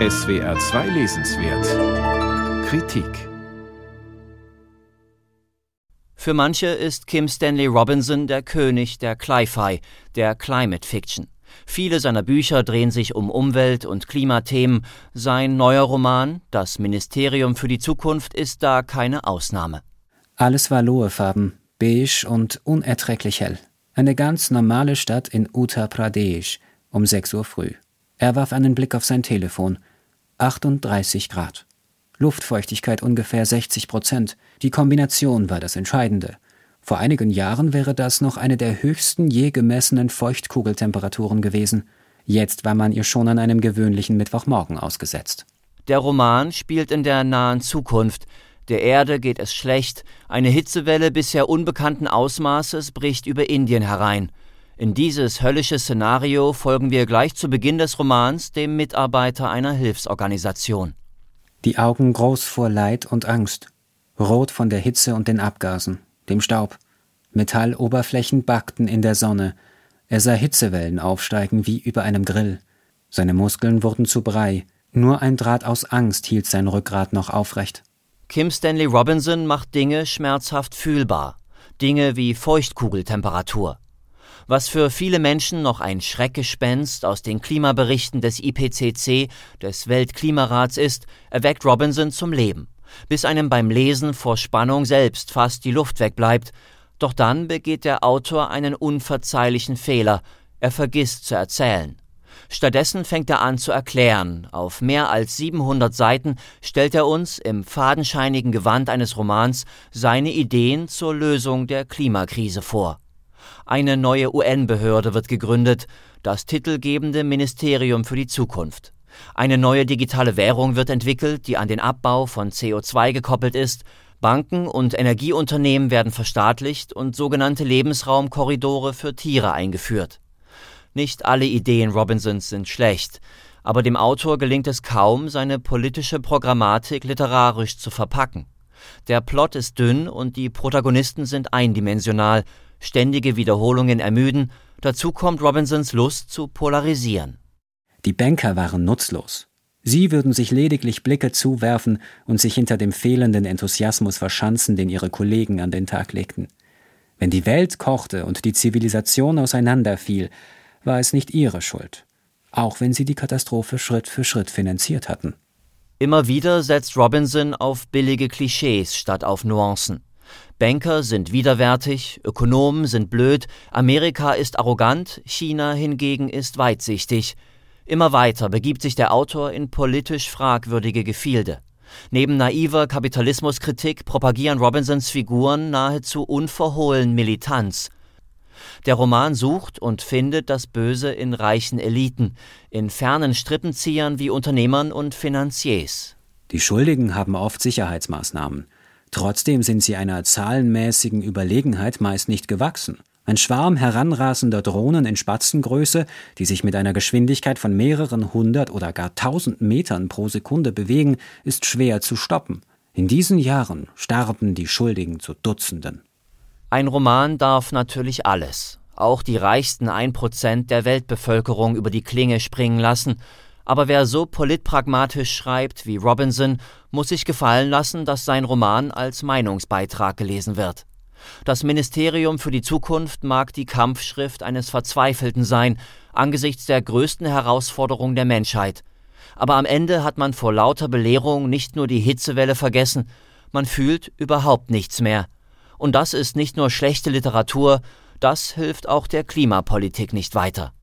SWR 2 Lesenswert Kritik Für manche ist Kim Stanley Robinson der König der Cli-Fi, der Climate Fiction. Viele seiner Bücher drehen sich um Umwelt- und Klimathemen. Sein neuer Roman, Das Ministerium für die Zukunft, ist da keine Ausnahme. Alles war Lohefarben, beige und unerträglich hell. Eine ganz normale Stadt in Uttar Pradesh um 6 Uhr früh. Er warf einen Blick auf sein Telefon. 38 Grad. Luftfeuchtigkeit ungefähr 60 Prozent. Die Kombination war das Entscheidende. Vor einigen Jahren wäre das noch eine der höchsten je gemessenen Feuchtkugeltemperaturen gewesen. Jetzt war man ihr schon an einem gewöhnlichen Mittwochmorgen ausgesetzt. Der Roman spielt in der nahen Zukunft. Der Erde geht es schlecht, eine Hitzewelle bisher unbekannten Ausmaßes bricht über Indien herein. In dieses höllische Szenario folgen wir gleich zu Beginn des Romans dem Mitarbeiter einer Hilfsorganisation. Die Augen groß vor Leid und Angst, rot von der Hitze und den Abgasen dem Staub. Metalloberflächen backten in der Sonne. Er sah Hitzewellen aufsteigen wie über einem Grill. Seine Muskeln wurden zu Brei. Nur ein Draht aus Angst hielt sein Rückgrat noch aufrecht. Kim Stanley Robinson macht Dinge schmerzhaft fühlbar. Dinge wie Feuchtkugeltemperatur. Was für viele Menschen noch ein Schreckgespenst aus den Klimaberichten des IPCC, des Weltklimarats ist, erweckt Robinson zum Leben bis einem beim Lesen vor Spannung selbst fast die Luft wegbleibt. Doch dann begeht der Autor einen unverzeihlichen Fehler. Er vergisst zu erzählen. Stattdessen fängt er an zu erklären. Auf mehr als 700 Seiten stellt er uns im fadenscheinigen Gewand eines Romans seine Ideen zur Lösung der Klimakrise vor. Eine neue UN-Behörde wird gegründet, das titelgebende Ministerium für die Zukunft. Eine neue digitale Währung wird entwickelt, die an den Abbau von CO2 gekoppelt ist. Banken und Energieunternehmen werden verstaatlicht und sogenannte Lebensraumkorridore für Tiere eingeführt. Nicht alle Ideen Robinsons sind schlecht, aber dem Autor gelingt es kaum, seine politische Programmatik literarisch zu verpacken. Der Plot ist dünn und die Protagonisten sind eindimensional, ständige Wiederholungen ermüden, dazu kommt Robinsons Lust zu polarisieren. Die Banker waren nutzlos. Sie würden sich lediglich Blicke zuwerfen und sich hinter dem fehlenden Enthusiasmus verschanzen, den ihre Kollegen an den Tag legten. Wenn die Welt kochte und die Zivilisation auseinanderfiel, war es nicht ihre Schuld, auch wenn sie die Katastrophe Schritt für Schritt finanziert hatten. Immer wieder setzt Robinson auf billige Klischees statt auf Nuancen. Banker sind widerwärtig, Ökonomen sind blöd, Amerika ist arrogant, China hingegen ist weitsichtig, Immer weiter begibt sich der Autor in politisch fragwürdige Gefilde. Neben naiver Kapitalismuskritik propagieren Robinsons Figuren nahezu unverhohlen Militanz. Der Roman sucht und findet das Böse in reichen Eliten, in fernen Strippenziehern wie Unternehmern und Finanziers. Die Schuldigen haben oft Sicherheitsmaßnahmen. Trotzdem sind sie einer zahlenmäßigen Überlegenheit meist nicht gewachsen. Ein Schwarm heranrasender Drohnen in Spatzengröße, die sich mit einer Geschwindigkeit von mehreren hundert oder gar tausend Metern pro Sekunde bewegen, ist schwer zu stoppen. In diesen Jahren starben die Schuldigen zu Dutzenden. Ein Roman darf natürlich alles, auch die reichsten ein Prozent der Weltbevölkerung über die Klinge springen lassen, aber wer so politpragmatisch schreibt wie Robinson, muss sich gefallen lassen, dass sein Roman als Meinungsbeitrag gelesen wird. Das Ministerium für die Zukunft mag die Kampfschrift eines Verzweifelten sein, angesichts der größten Herausforderung der Menschheit. Aber am Ende hat man vor lauter Belehrung nicht nur die Hitzewelle vergessen, man fühlt überhaupt nichts mehr. Und das ist nicht nur schlechte Literatur, das hilft auch der Klimapolitik nicht weiter.